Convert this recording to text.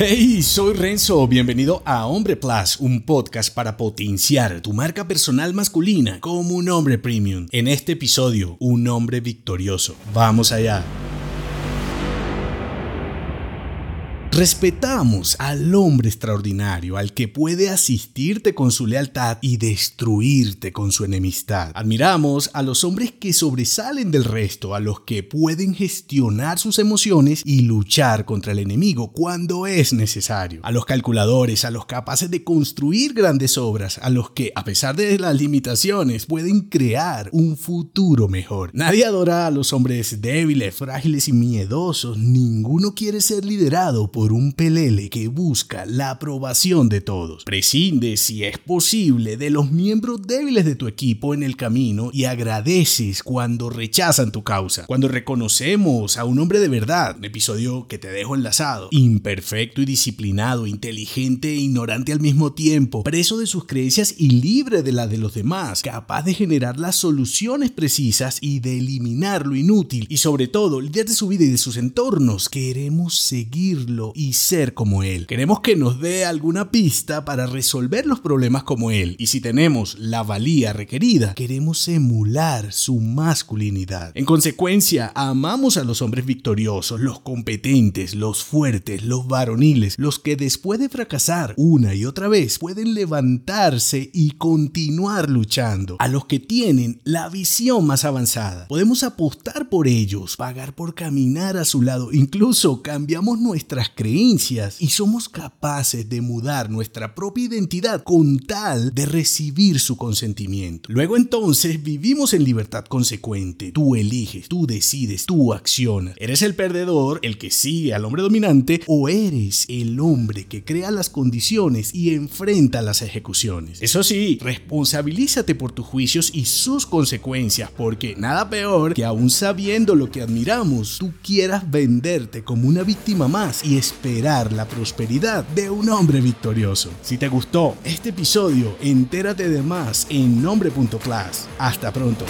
Hey, soy Renzo, bienvenido a Hombre Plus, un podcast para potenciar tu marca personal masculina como un hombre premium. En este episodio, un hombre victorioso. Vamos allá. Respetamos al hombre extraordinario, al que puede asistirte con su lealtad y destruirte con su enemistad. Admiramos a los hombres que sobresalen del resto, a los que pueden gestionar sus emociones y luchar contra el enemigo cuando es necesario. A los calculadores, a los capaces de construir grandes obras, a los que, a pesar de las limitaciones, pueden crear un futuro mejor. Nadie adora a los hombres débiles, frágiles y miedosos. Ninguno quiere ser liderado por un pelele que busca la aprobación de todos. Prescinde, si es posible, de los miembros débiles de tu equipo en el camino y agradeces cuando rechazan tu causa. Cuando reconocemos a un hombre de verdad, un episodio que te dejo enlazado, imperfecto y disciplinado, inteligente e ignorante al mismo tiempo, preso de sus creencias y libre de las de los demás, capaz de generar las soluciones precisas y de eliminar lo inútil y sobre todo líder de su vida y de sus entornos, queremos seguirlo y ser como Él. Queremos que nos dé alguna pista para resolver los problemas como Él. Y si tenemos la valía requerida, queremos emular su masculinidad. En consecuencia, amamos a los hombres victoriosos, los competentes, los fuertes, los varoniles, los que después de fracasar una y otra vez pueden levantarse y continuar luchando. A los que tienen la visión más avanzada. Podemos apostar por ellos, pagar por caminar a su lado, incluso cambiamos nuestras creencias y somos capaces de mudar nuestra propia identidad con tal de recibir su consentimiento. Luego entonces vivimos en libertad consecuente. Tú eliges, tú decides, tú accionas. ¿Eres el perdedor, el que sigue al hombre dominante o eres el hombre que crea las condiciones y enfrenta las ejecuciones? Eso sí, responsabilízate por tus juicios y sus consecuencias porque nada peor que aún sabiendo lo que admiramos, tú quieras venderte como una víctima más y esperar la prosperidad de un hombre victorioso. Si te gustó este episodio, entérate de más en nombre.class. Hasta pronto.